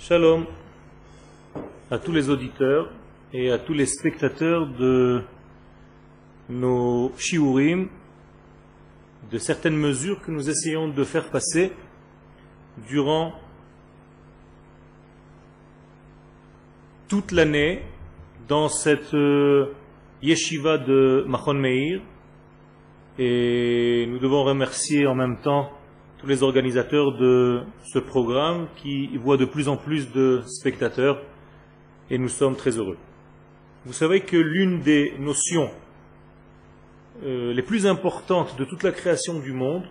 Shalom à tous les auditeurs et à tous les spectateurs de nos shiurim, de certaines mesures que nous essayons de faire passer durant toute l'année dans cette euh, yeshiva de Machon Meir. Et nous devons remercier en même temps tous les organisateurs de ce programme qui voient de plus en plus de spectateurs et nous sommes très heureux. Vous savez que l'une des notions euh, les plus importantes de toute la création du monde,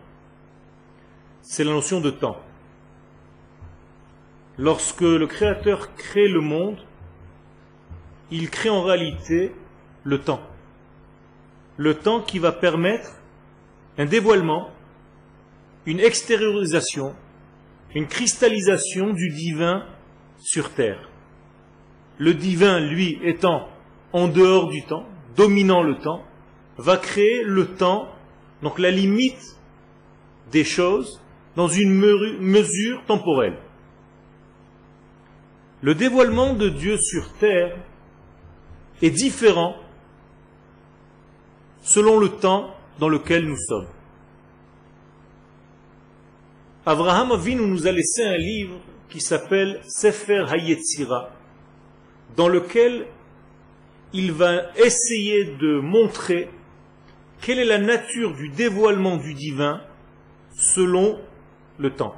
c'est la notion de temps. Lorsque le Créateur crée le monde, il crée en réalité le temps. Le temps qui va permettre un dévoilement une extériorisation, une cristallisation du divin sur terre. Le divin, lui, étant en dehors du temps, dominant le temps, va créer le temps, donc la limite des choses, dans une mesure temporelle. Le dévoilement de Dieu sur terre est différent selon le temps dans lequel nous sommes. Abraham Avinu nous a laissé un livre qui s'appelle Sefer Hayetzira, dans lequel il va essayer de montrer quelle est la nature du dévoilement du divin selon le temps.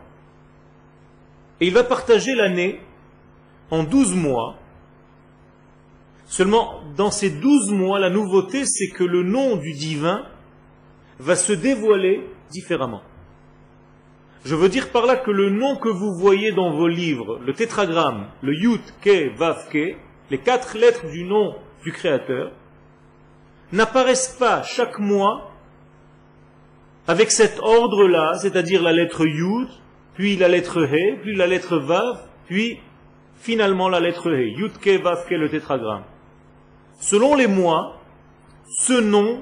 Et il va partager l'année en douze mois. Seulement, dans ces douze mois, la nouveauté, c'est que le nom du divin va se dévoiler différemment. Je veux dire par là que le nom que vous voyez dans vos livres, le tétragramme, le Yut, Ke, Vav, Ke, les quatre lettres du nom du Créateur, n'apparaissent pas chaque mois avec cet ordre-là, c'est-à-dire la lettre Yud, puis la lettre He, puis la lettre Vav, puis finalement la lettre He. Yud, Ke, Vav, Ke, le tétragramme. Selon les mois, ce nom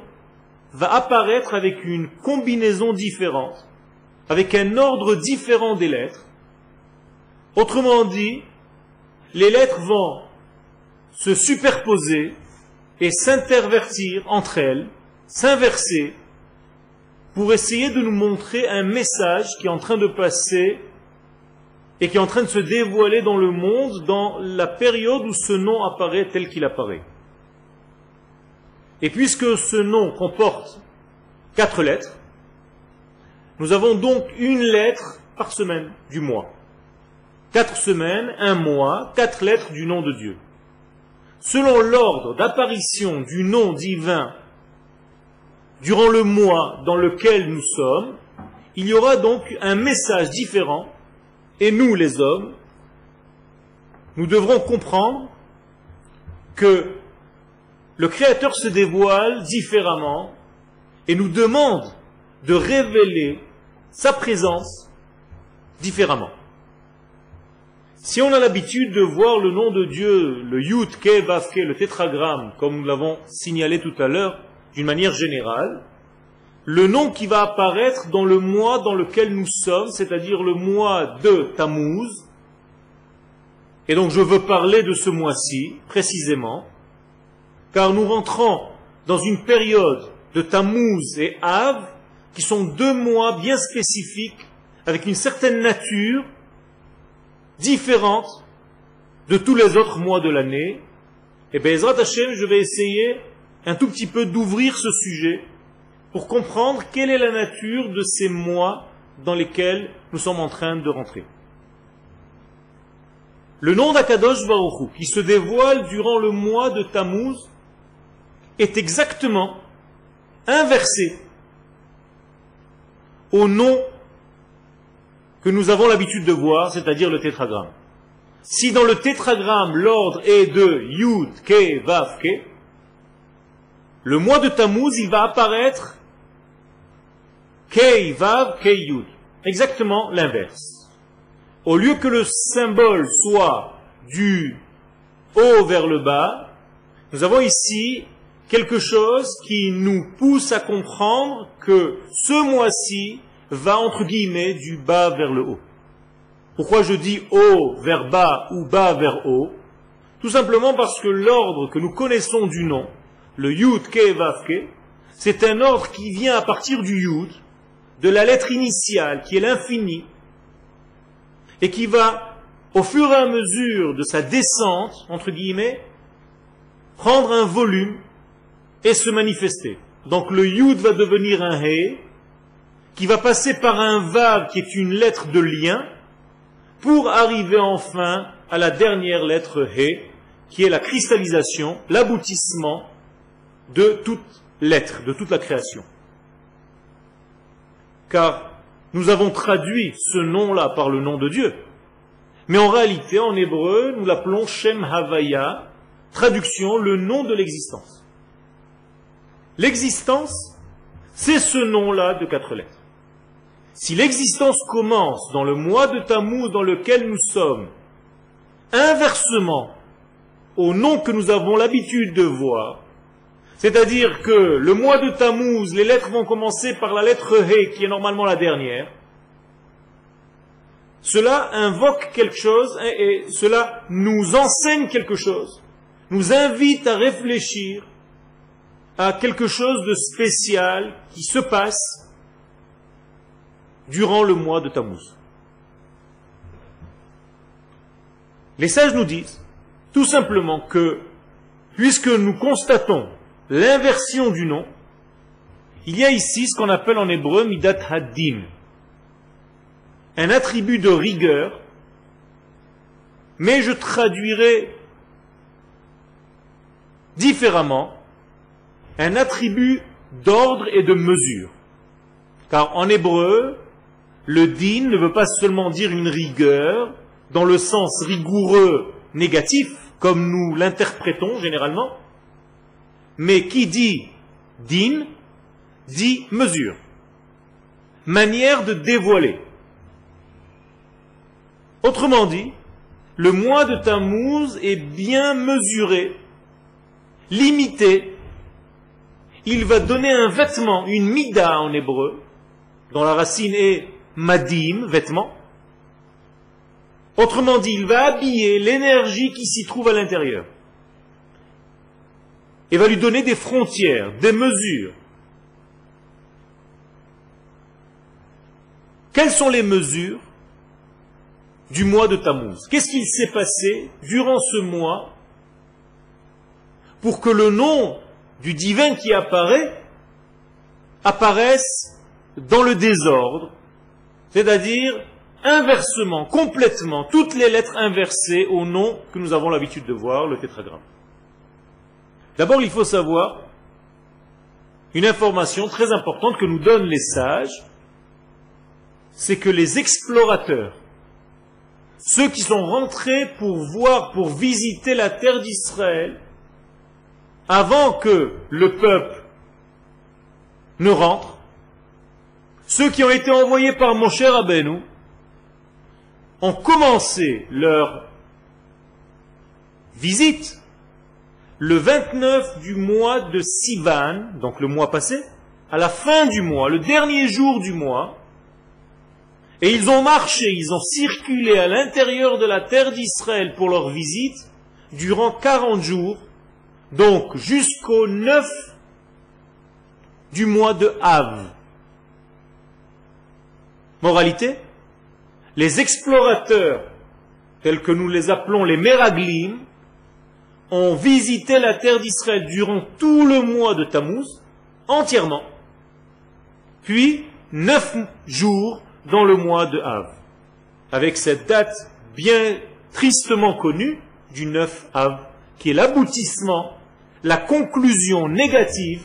va apparaître avec une combinaison différente avec un ordre différent des lettres. Autrement dit, les lettres vont se superposer et s'intervertir entre elles, s'inverser, pour essayer de nous montrer un message qui est en train de passer et qui est en train de se dévoiler dans le monde dans la période où ce nom apparaît tel qu'il apparaît. Et puisque ce nom comporte quatre lettres, nous avons donc une lettre par semaine du mois. Quatre semaines, un mois, quatre lettres du nom de Dieu. Selon l'ordre d'apparition du nom divin durant le mois dans lequel nous sommes, il y aura donc un message différent, et nous les hommes, nous devrons comprendre que le Créateur se dévoile différemment et nous demande de révéler sa présence différemment. Si on a l'habitude de voir le nom de Dieu, le Yud, Ke, le tétragramme, comme nous l'avons signalé tout à l'heure, d'une manière générale, le nom qui va apparaître dans le mois dans lequel nous sommes, c'est-à-dire le mois de Tammuz, et donc je veux parler de ce mois-ci, précisément, car nous rentrons dans une période de Tammuz et Av, qui sont deux mois bien spécifiques, avec une certaine nature différente de tous les autres mois de l'année. Et bien, Ezrat Hashem, je vais essayer un tout petit peu d'ouvrir ce sujet pour comprendre quelle est la nature de ces mois dans lesquels nous sommes en train de rentrer. Le nom d'Akadosh Baruch qui se dévoile durant le mois de Tammuz, est exactement inversé au nom que nous avons l'habitude de voir, c'est-à-dire le tétragramme. Si dans le tétragramme l'ordre est de Yud, Ke, Vav, Ke, le mois de Tammuz, il va apparaître Ke, Vav, Ke, Yud. Exactement l'inverse. Au lieu que le symbole soit du haut vers le bas, nous avons ici quelque chose qui nous pousse à comprendre que ce mois-ci va entre guillemets du bas vers le haut. Pourquoi je dis haut vers bas ou bas vers haut Tout simplement parce que l'ordre que nous connaissons du nom, le Yud Ke Vav Ke, c'est un ordre qui vient à partir du Yud, de la lettre initiale, qui est l'infini, et qui va, au fur et à mesure de sa descente, entre guillemets, prendre un volume et se manifester. Donc le Yud va devenir un He, qui va passer par un Vav qui est une lettre de lien, pour arriver enfin à la dernière lettre He, qui est la cristallisation, l'aboutissement de toute lettre, de toute la création. Car nous avons traduit ce nom-là par le nom de Dieu. Mais en réalité, en hébreu, nous l'appelons Shem Havaya, traduction, le nom de l'existence. L'existence, c'est ce nom-là de quatre lettres. Si l'existence commence dans le mois de Tammuz dans lequel nous sommes, inversement au nom que nous avons l'habitude de voir, c'est-à-dire que le mois de Tammuz, les lettres vont commencer par la lettre He, qui est normalement la dernière, cela invoque quelque chose et, cela nous enseigne quelque chose, nous invite à réfléchir à quelque chose de spécial qui se passe durant le mois de Tammuz. Les sages nous disent tout simplement que, puisque nous constatons l'inversion du nom, il y a ici ce qu'on appelle en hébreu midat haddin, un attribut de rigueur, mais je traduirai différemment un attribut d'ordre et de mesure. Car en hébreu, le din ne veut pas seulement dire une rigueur dans le sens rigoureux négatif, comme nous l'interprétons généralement, mais qui dit din dit mesure, manière de dévoiler. Autrement dit, le mois de Tammuz est bien mesuré, limité. Il va donner un vêtement, une mida en hébreu, dont la racine est madim, vêtement. Autrement dit, il va habiller l'énergie qui s'y trouve à l'intérieur. Et va lui donner des frontières, des mesures. Quelles sont les mesures du mois de Tammuz? Qu'est-ce qu'il s'est passé durant ce mois pour que le nom du divin qui apparaît apparaisse dans le désordre, c'est-à-dire inversement, complètement, toutes les lettres inversées au nom que nous avons l'habitude de voir, le tétragramme. D'abord, il faut savoir une information très importante que nous donnent les sages, c'est que les explorateurs ceux qui sont rentrés pour voir, pour visiter la terre d'Israël, avant que le peuple ne rentre, ceux qui ont été envoyés par mon cher Abenou, ont commencé leur visite le 29 du mois de Sivan, donc le mois passé, à la fin du mois, le dernier jour du mois, et ils ont marché, ils ont circulé à l'intérieur de la terre d'Israël pour leur visite durant 40 jours, donc jusqu'au 9 du mois de Av. Moralité, les explorateurs, tels que nous les appelons les Meraglim, ont visité la terre d'Israël durant tout le mois de Tammuz, entièrement, puis neuf jours dans le mois de Av, avec cette date bien tristement connue du 9 Av, qui est l'aboutissement, la conclusion négative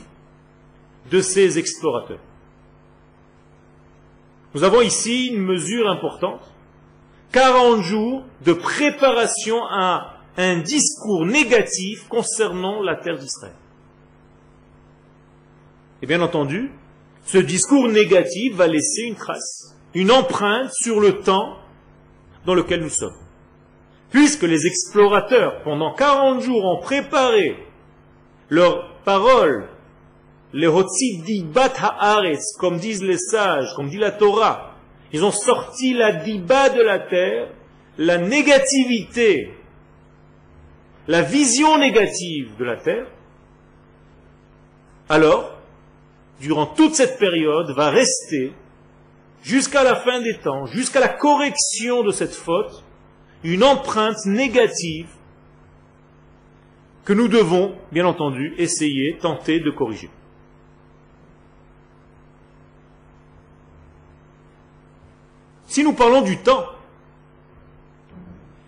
de ces explorateurs. Nous avons ici une mesure importante, 40 jours de préparation à un discours négatif concernant la terre d'Israël. Et bien entendu, ce discours négatif va laisser une trace une empreinte sur le temps dans lequel nous sommes. Puisque les explorateurs, pendant 40 jours, ont préparé leurs paroles, les bat haaretz, comme disent les sages, comme dit la Torah, Ils ont sorti la diba de la terre, la négativité, la vision négative de la terre. Alors, durant toute cette période, va rester, jusqu'à la fin des temps, jusqu'à la correction de cette faute, une empreinte négative que nous devons, bien entendu, essayer, tenter de corriger. Si nous parlons du temps,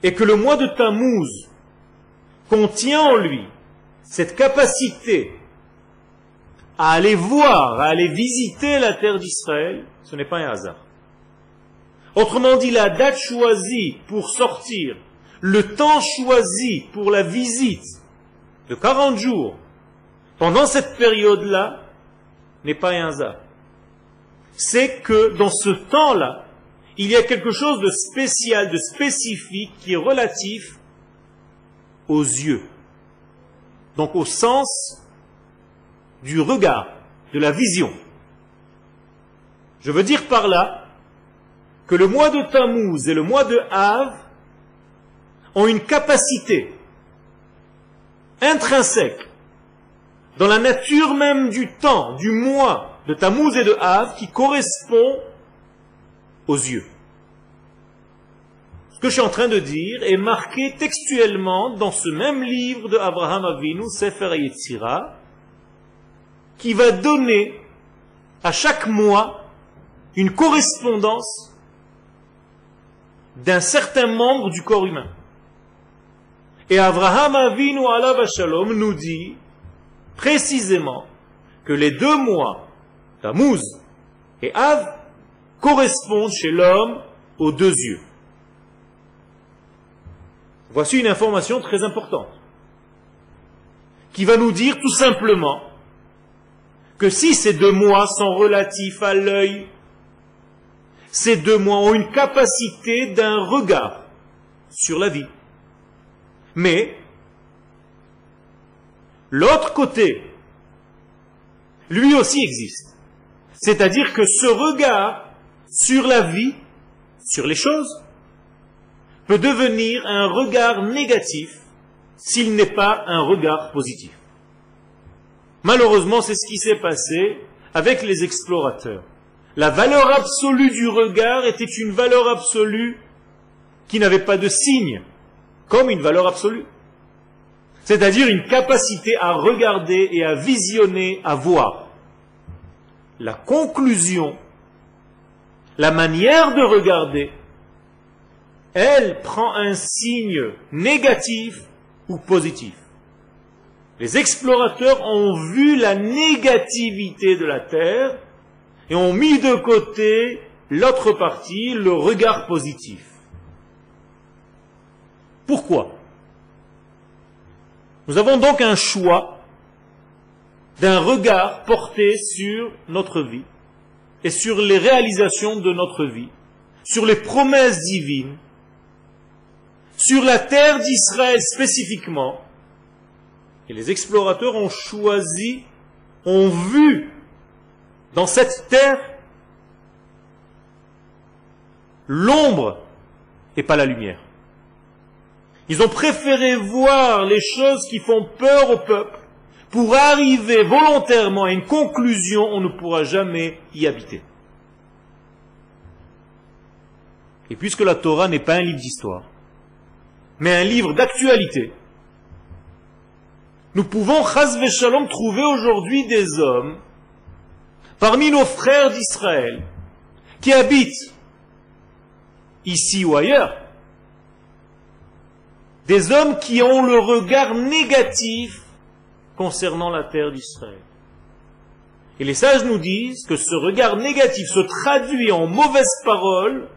et que le mois de Tammuz contient en lui cette capacité à aller voir, à aller visiter la terre d'Israël, ce n'est pas un hasard. Autrement dit, la date choisie pour sortir, le temps choisi pour la visite de 40 jours, pendant cette période-là, n'est pas un hasard. C'est que dans ce temps-là, il y a quelque chose de spécial, de spécifique, qui est relatif aux yeux. Donc au sens du regard, de la vision. Je veux dire par là que le mois de Tammuz et le mois de Av ont une capacité intrinsèque dans la nature même du temps, du mois de Tammuz et de Av qui correspond aux yeux. Ce que je suis en train de dire est marqué textuellement dans ce même livre de Abraham Avinu, Sefer Yetzirah, qui va donner à chaque mois une correspondance d'un certain membre du corps humain. Et Abraham Avinu alav shalom nous dit précisément que les deux mois, Tammuz et Av, correspondent chez l'homme aux deux yeux. Voici une information très importante qui va nous dire tout simplement que si ces deux mois sont relatifs à l'œil, ces deux mois ont une capacité d'un regard sur la vie. Mais l'autre côté, lui aussi existe. C'est-à-dire que ce regard sur la vie, sur les choses, peut devenir un regard négatif s'il n'est pas un regard positif. Malheureusement, c'est ce qui s'est passé avec les explorateurs. La valeur absolue du regard était une valeur absolue qui n'avait pas de signe, comme une valeur absolue. C'est-à-dire une capacité à regarder et à visionner, à voir. La conclusion, la manière de regarder, elle prend un signe négatif ou positif. Les explorateurs ont vu la négativité de la Terre et ont mis de côté l'autre partie, le regard positif. Pourquoi? Nous avons donc un choix d'un regard porté sur notre vie et sur les réalisations de notre vie, sur les promesses divines, sur la terre d'Israël spécifiquement, et les explorateurs ont choisi, ont vu dans cette terre l'ombre et pas la lumière. Ils ont préféré voir les choses qui font peur au peuple pour arriver volontairement à une conclusion, on ne pourra jamais y habiter. Et puisque la Torah n'est pas un livre d'histoire, mais un livre d'actualité, nous pouvons, chas shalom, trouver aujourd'hui des hommes parmi nos frères d'Israël qui habitent ici ou ailleurs, des hommes qui ont le regard négatif concernant la terre d'Israël. Et les sages nous disent que ce regard négatif se traduit en mauvaises paroles,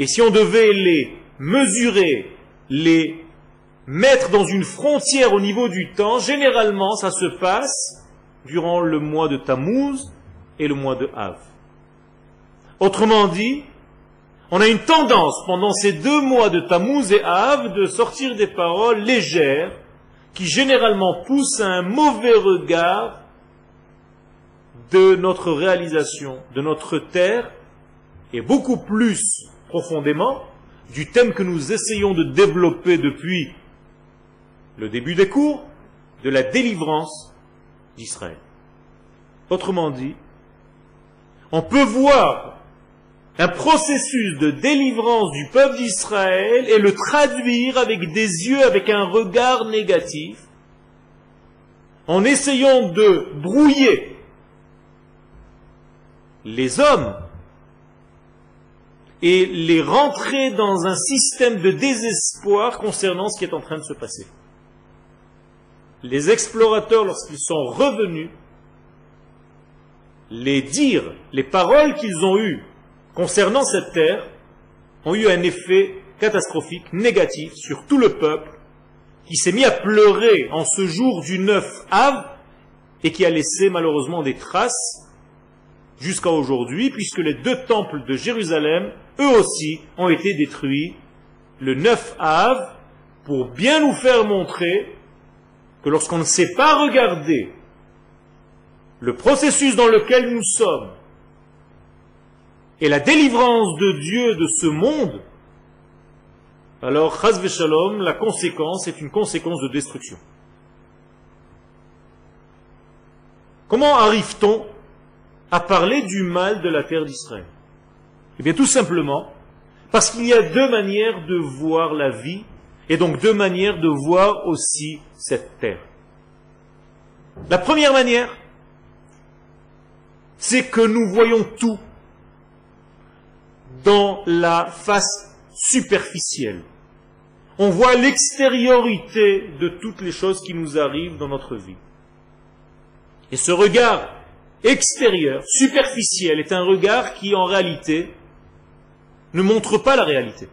et si on devait les mesurer, les mettre dans une frontière au niveau du temps, généralement ça se passe durant le mois de Tammuz et le mois de Av. Autrement dit, on a une tendance pendant ces deux mois de Tammuz et Av de sortir des paroles légères qui généralement poussent à un mauvais regard de notre réalisation, de notre terre et beaucoup plus profondément du thème que nous essayons de développer depuis le début des cours, de la délivrance d'Israël. Autrement dit, on peut voir un processus de délivrance du peuple d'Israël et le traduire avec des yeux, avec un regard négatif, en essayant de brouiller les hommes et les rentrer dans un système de désespoir concernant ce qui est en train de se passer. Les explorateurs, lorsqu'ils sont revenus, les dires, les paroles qu'ils ont eues concernant cette terre ont eu un effet catastrophique, négatif sur tout le peuple, qui s'est mis à pleurer en ce jour du 9 av et qui a laissé malheureusement des traces jusqu'à aujourd'hui, puisque les deux temples de Jérusalem, eux aussi, ont été détruits le 9 av pour bien nous faire montrer que lorsqu'on ne sait pas regarder le processus dans lequel nous sommes et la délivrance de Dieu de ce monde, alors, chas shalom, la conséquence est une conséquence de destruction. Comment arrive-t-on à parler du mal de la terre d'Israël? Eh bien, tout simplement, parce qu'il y a deux manières de voir la vie, et donc deux manières de voir aussi cette terre. La première manière, c'est que nous voyons tout dans la face superficielle. On voit l'extériorité de toutes les choses qui nous arrivent dans notre vie. Et ce regard extérieur, superficiel, est un regard qui en réalité ne montre pas la réalité.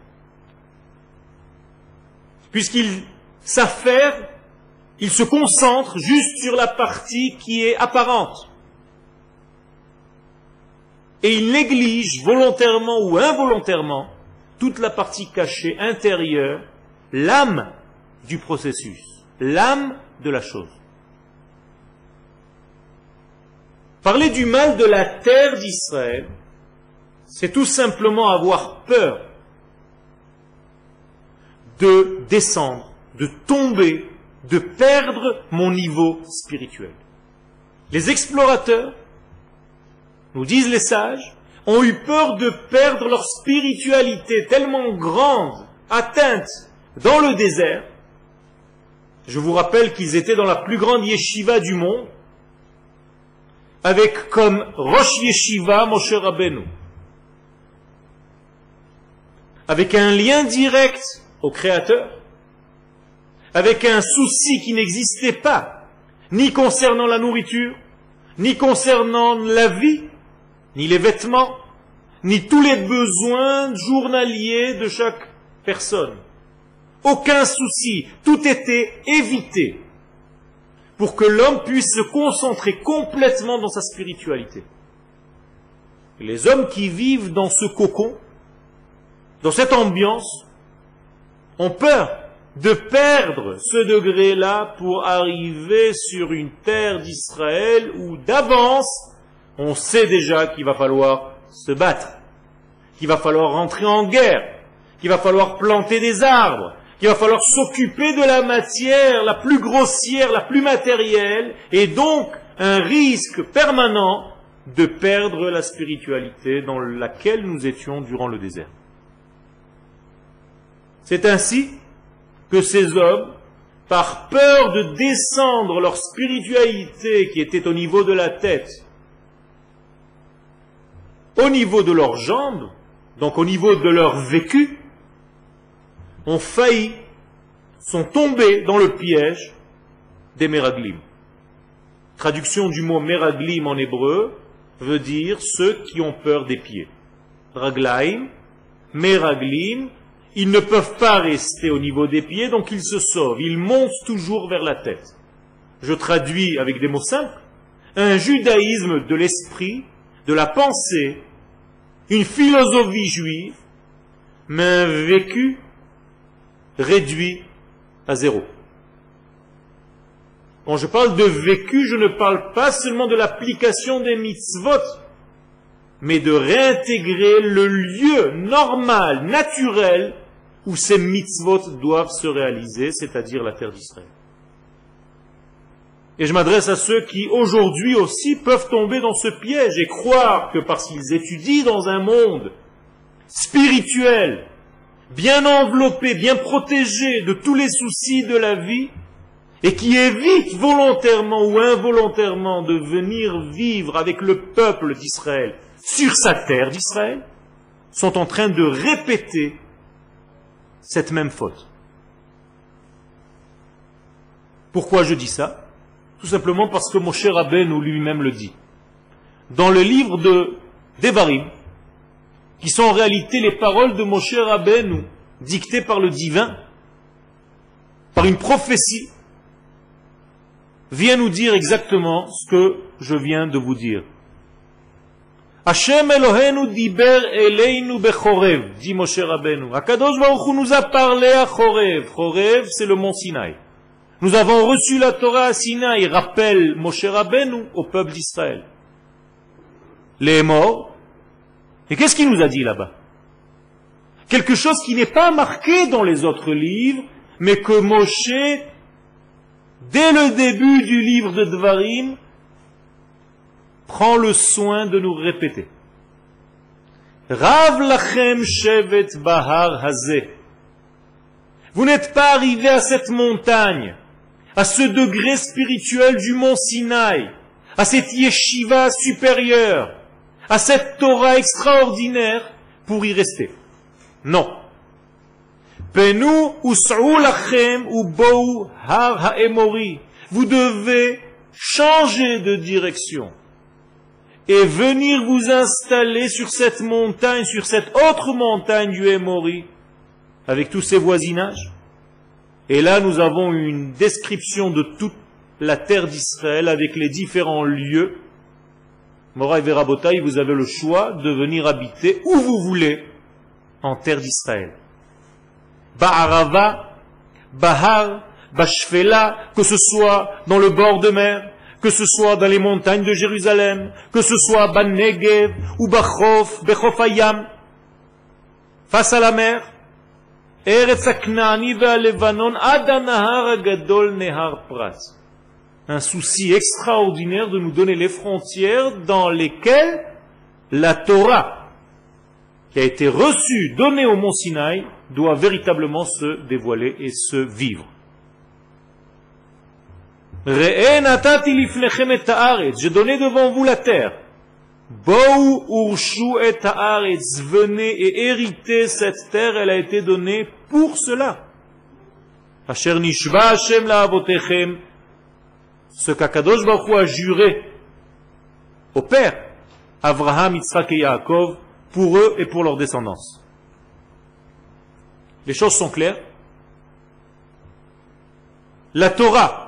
Puisqu'il s'affaire, il se concentre juste sur la partie qui est apparente et il néglige volontairement ou involontairement toute la partie cachée intérieure, l'âme du processus, l'âme de la chose. Parler du mal de la terre d'Israël, c'est tout simplement avoir peur de descendre, de tomber, de perdre mon niveau spirituel. Les explorateurs nous disent les sages, ont eu peur de perdre leur spiritualité tellement grande, atteinte dans le désert. Je vous rappelle qu'ils étaient dans la plus grande yeshiva du monde, avec comme Rosh Yeshiva Moshe Rabbeinu, avec un lien direct au Créateur, avec un souci qui n'existait pas, ni concernant la nourriture, ni concernant la vie, ni les vêtements, ni tous les besoins journaliers de chaque personne. Aucun souci, tout était évité pour que l'homme puisse se concentrer complètement dans sa spiritualité. les hommes qui vivent dans ce cocon, dans cette ambiance, ont peur de perdre ce degré-là pour arriver sur une terre d'Israël où d'avance on sait déjà qu'il va falloir se battre, qu'il va falloir rentrer en guerre, qu'il va falloir planter des arbres, qu'il va falloir s'occuper de la matière la plus grossière, la plus matérielle, et donc un risque permanent de perdre la spiritualité dans laquelle nous étions durant le désert. C'est ainsi que ces hommes, par peur de descendre leur spiritualité qui était au niveau de la tête, au niveau de leurs jambes, donc au niveau de leur vécu, ont failli, sont tombés dans le piège des meraglim. Traduction du mot meraglim en hébreu veut dire ceux qui ont peur des pieds. Raglaim, meraglim, ils ne peuvent pas rester au niveau des pieds, donc ils se sauvent, ils montent toujours vers la tête. Je traduis avec des mots simples, un judaïsme de l'esprit, de la pensée, une philosophie juive, mais un vécu réduit à zéro. Quand je parle de vécu, je ne parle pas seulement de l'application des mitzvot, mais de réintégrer le lieu normal, naturel, où ces mitzvot doivent se réaliser, c'est-à-dire la terre d'Israël. Et je m'adresse à ceux qui aujourd'hui aussi peuvent tomber dans ce piège et croire que parce qu'ils étudient dans un monde spirituel, bien enveloppé, bien protégé de tous les soucis de la vie, et qui évitent volontairement ou involontairement de venir vivre avec le peuple d'Israël sur sa terre d'Israël, sont en train de répéter cette même faute. Pourquoi je dis ça? Tout simplement parce que mon cher Rabbeinu lui-même le dit. Dans le livre de Devarim, qui sont en réalité les paroles de Moshe Rabbeinu, dictées par le divin, par une prophétie, vient nous dire exactement ce que je viens de vous dire. Hashem Elohenu diber eleinu bechorev, dit Moshe Rabbeinu. Akadosh Baruch nous a parlé à Chorev. Chorev, c'est le mont Sinaï. Nous avons reçu la Torah à Sinaï, rappelle Moshe Rabbeinu au peuple d'Israël. Les morts. Et qu'est-ce qu'il nous a dit là-bas? Quelque chose qui n'est pas marqué dans les autres livres, mais que Moshe, dès le début du livre de Dvarim, prend le soin de nous répéter. Rav lachem shevet bahar hazeh. Vous n'êtes pas arrivé à cette montagne, à ce degré spirituel du mont Sinaï, à cette yeshiva supérieure, à cette Torah extraordinaire pour y rester. Non. Penu lachem ou bou har haemori. Vous devez changer de direction et venir vous installer sur cette montagne, sur cette autre montagne du Hémori, avec tous ses voisinages. Et là, nous avons une description de toute la terre d'Israël avec les différents lieux. Moraï Verabotaï, vous avez le choix de venir habiter où vous voulez en terre d'Israël. Ba'arava, Bahar, Bashfela, que ce soit dans le bord de mer, que ce soit dans les montagnes de Jérusalem, que ce soit à Negev ou Bachof, Bechofayam, face à la mer, un souci extraordinaire de nous donner les frontières dans lesquelles la Torah, qui a été reçue, donnée au mont Sinaï, doit véritablement se dévoiler et se vivre. J'ai donné devant vous la terre. Bou urshu et Venez et héritez cette terre, elle a été donnée pour cela. Asher nishva Hashem Ce qu'Akadosh Baruch a juré au père, Abraham, Yitzhak et Yaakov, pour eux et pour leur descendance. Les choses sont claires. La Torah,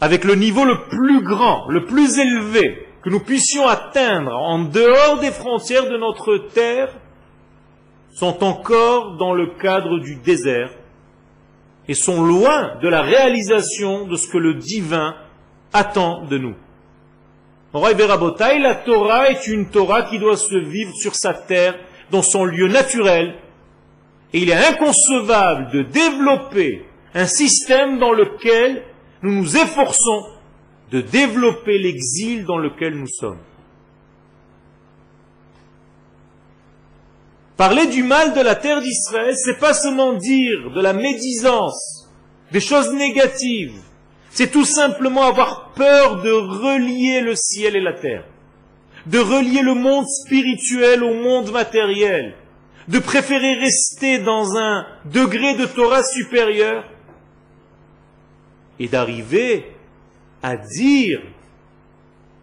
avec le niveau le plus grand, le plus élevé que nous puissions atteindre en dehors des frontières de notre terre, sont encore dans le cadre du désert et sont loin de la réalisation de ce que le divin attend de nous. La Torah est une Torah qui doit se vivre sur sa terre, dans son lieu naturel, et il est inconcevable de développer un système dans lequel nous nous efforçons de développer l'exil dans lequel nous sommes. Parler du mal de la terre d'Israël, c'est pas seulement dire de la médisance, des choses négatives. C'est tout simplement avoir peur de relier le ciel et la terre, de relier le monde spirituel au monde matériel, de préférer rester dans un degré de Torah supérieur et d'arriver à dire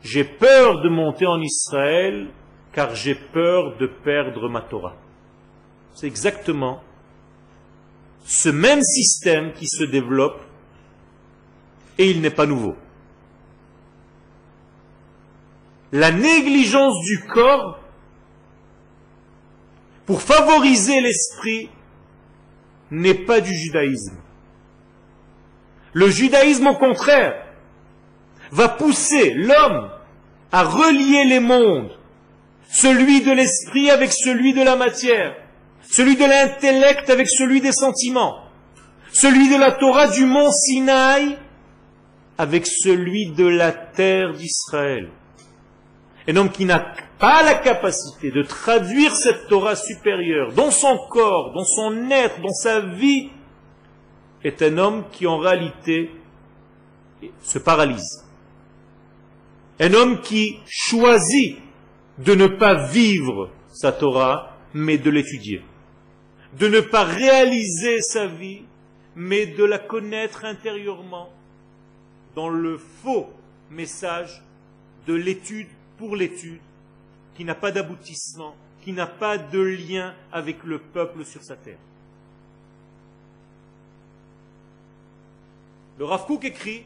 j'ai peur de monter en Israël car j'ai peur de perdre ma Torah. C'est exactement ce même système qui se développe et il n'est pas nouveau. La négligence du corps pour favoriser l'esprit n'est pas du judaïsme. Le judaïsme, au contraire, va pousser l'homme à relier les mondes, celui de l'esprit avec celui de la matière, celui de l'intellect avec celui des sentiments, celui de la Torah du mont Sinaï avec celui de la terre d'Israël. Un homme qui n'a pas la capacité de traduire cette Torah supérieure dans son corps, dans son être, dans sa vie, est un homme qui en réalité se paralyse. Un homme qui choisit de ne pas vivre sa Torah, mais de l'étudier. De ne pas réaliser sa vie, mais de la connaître intérieurement dans le faux message de l'étude pour l'étude, qui n'a pas d'aboutissement, qui n'a pas de lien avec le peuple sur sa terre. Le Rav écrit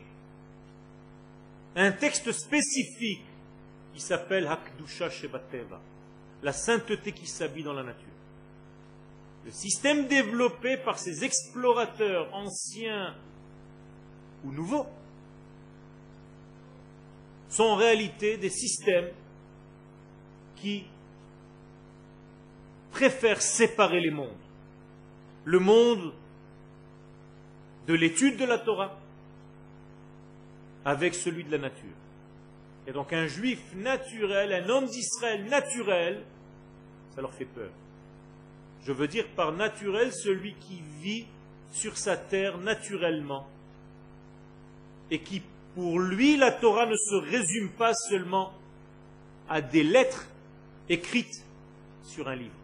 un texte spécifique qui s'appelle Hakdusha Shebateva, la sainteté qui s'habille dans la nature. Le système développé par ces explorateurs anciens ou nouveaux sont en réalité des systèmes qui préfèrent séparer les mondes. Le monde de l'étude de la Torah avec celui de la nature. Et donc un juif naturel, un homme d'Israël naturel, ça leur fait peur. Je veux dire par naturel celui qui vit sur sa terre naturellement et qui pour lui, la Torah ne se résume pas seulement à des lettres écrites sur un livre,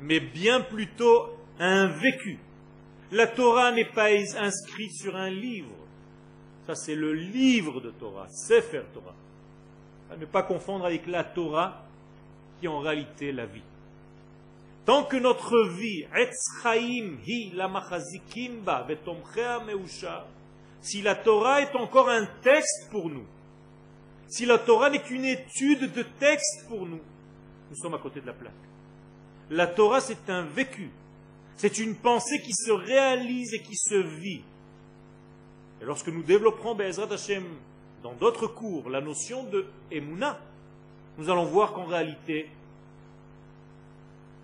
mais bien plutôt à un vécu. La Torah n'est pas inscrite sur un livre. Ça, c'est le livre de Torah, Sefer Torah. À ne pas confondre avec la Torah, qui est en réalité la vie. Tant que notre vie, hi la si la Torah est encore un texte pour nous, si la Torah n'est qu'une étude de texte pour nous, nous sommes à côté de la plaque. La Torah, c'est un vécu. C'est une pensée qui se réalise et qui se vit. Et lorsque nous développerons, Be'ezrat Hashem, dans d'autres cours, la notion de Emouna, nous allons voir qu'en réalité,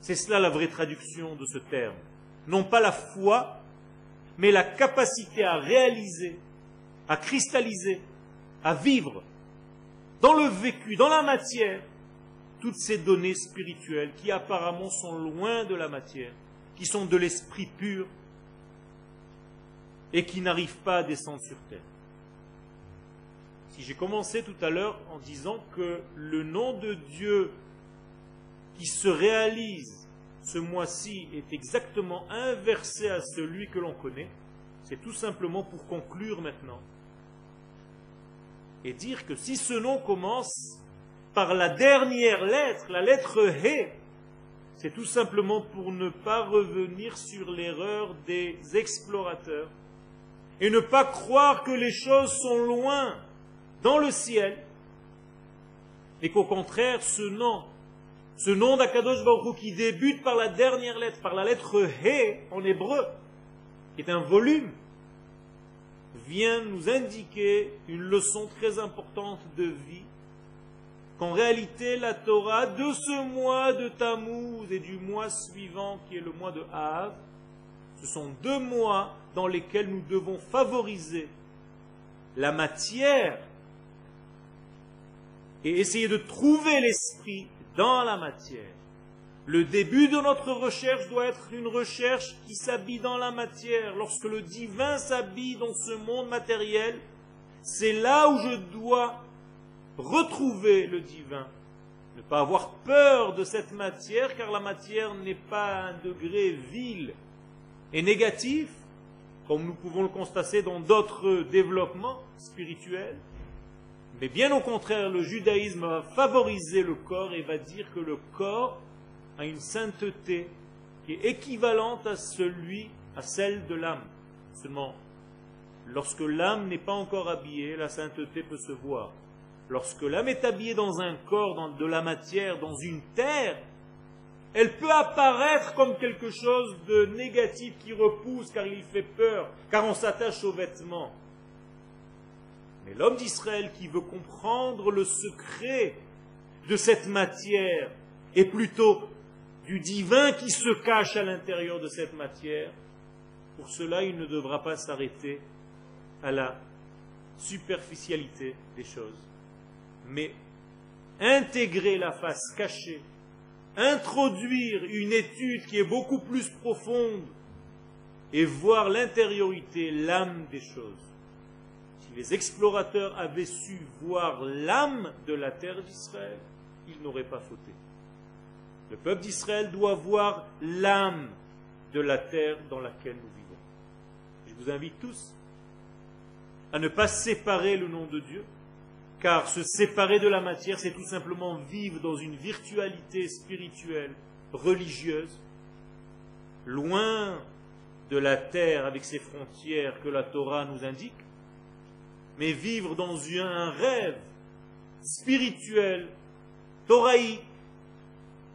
c'est cela la vraie traduction de ce terme. Non pas la foi, mais la capacité à réaliser, à cristalliser, à vivre dans le vécu, dans la matière, toutes ces données spirituelles qui apparemment sont loin de la matière, qui sont de l'esprit pur et qui n'arrivent pas à descendre sur terre. Si j'ai commencé tout à l'heure en disant que le nom de Dieu qui se réalise ce mois-ci est exactement inversé à celui que l'on connaît, c'est tout simplement pour conclure maintenant et dire que si ce nom commence par la dernière lettre, la lettre He, c'est tout simplement pour ne pas revenir sur l'erreur des explorateurs et ne pas croire que les choses sont loin dans le ciel et qu'au contraire ce nom ce nom d'Akadosh Baruch qui débute par la dernière lettre, par la lettre He en hébreu, qui est un volume, vient nous indiquer une leçon très importante de vie, qu'en réalité la Torah de ce mois de Tammuz et du mois suivant qui est le mois de Av, ce sont deux mois dans lesquels nous devons favoriser la matière et essayer de trouver l'esprit dans la matière. Le début de notre recherche doit être une recherche qui s'habille dans la matière. Lorsque le divin s'habille dans ce monde matériel, c'est là où je dois retrouver le divin. Ne pas avoir peur de cette matière, car la matière n'est pas un degré vil et négatif, comme nous pouvons le constater dans d'autres développements spirituels. Mais bien au contraire, le judaïsme va favoriser le corps et va dire que le corps a une sainteté qui est équivalente à celui, à celle de l'âme. Seulement, lorsque l'âme n'est pas encore habillée, la sainteté peut se voir. Lorsque l'âme est habillée dans un corps, dans de la matière, dans une terre, elle peut apparaître comme quelque chose de négatif qui repousse car il fait peur, car on s'attache aux vêtements. Mais l'homme d'Israël qui veut comprendre le secret de cette matière, et plutôt du divin qui se cache à l'intérieur de cette matière, pour cela il ne devra pas s'arrêter à la superficialité des choses, mais intégrer la face cachée, introduire une étude qui est beaucoup plus profonde et voir l'intériorité, l'âme des choses. Si les explorateurs avaient su voir l'âme de la terre d'Israël, ils n'auraient pas fauté. Le peuple d'Israël doit voir l'âme de la terre dans laquelle nous vivons. Je vous invite tous à ne pas séparer le nom de Dieu, car se séparer de la matière, c'est tout simplement vivre dans une virtualité spirituelle, religieuse, loin de la terre avec ses frontières que la Torah nous indique, mais vivre dans un rêve spirituel, Toraï,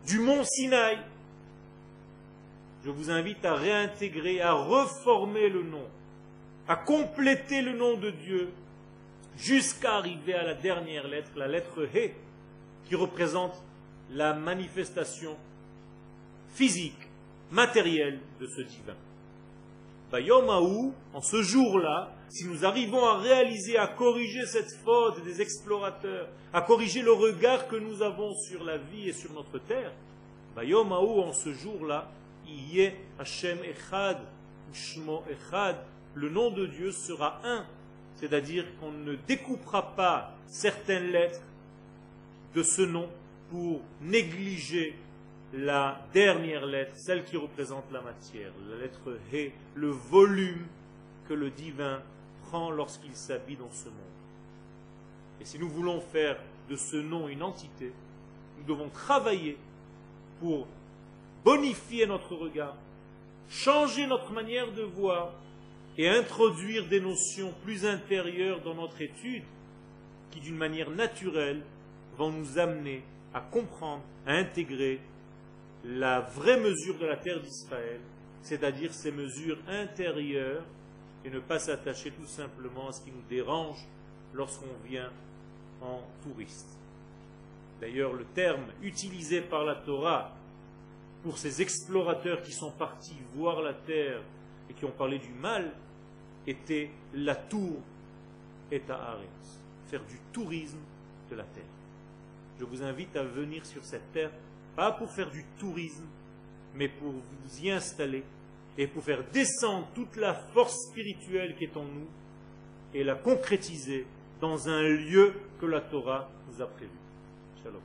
du mont Sinaï. Je vous invite à réintégrer, à reformer le nom, à compléter le nom de Dieu jusqu'à arriver à la dernière lettre, la lettre He, qui représente la manifestation physique, matérielle de ce divin. Bayomaou, en ce jour-là, si nous arrivons à réaliser, à corriger cette faute des explorateurs, à corriger le regard que nous avons sur la vie et sur notre terre, Bayomaou, en ce jour-là, Iye Hashem Echad, Shmo Echad, le nom de Dieu sera un, c'est-à-dire qu'on ne découpera pas certaines lettres de ce nom pour négliger la dernière lettre, celle qui représente la matière, la lettre He, le volume que le divin prend lorsqu'il s'habille dans ce monde. Et si nous voulons faire de ce nom une entité, nous devons travailler pour bonifier notre regard, changer notre manière de voir et introduire des notions plus intérieures dans notre étude qui, d'une manière naturelle, vont nous amener à comprendre, à intégrer la vraie mesure de la terre d'Israël, c'est-à-dire ces mesures intérieures, et ne pas s'attacher tout simplement à ce qui nous dérange lorsqu'on vient en touriste. D'ailleurs, le terme utilisé par la Torah pour ces explorateurs qui sont partis voir la terre et qui ont parlé du mal était la tour et à faire du tourisme de la terre. Je vous invite à venir sur cette terre pas pour faire du tourisme, mais pour vous y installer et pour faire descendre toute la force spirituelle qui est en nous et la concrétiser dans un lieu que la Torah nous a prévu. Shalom.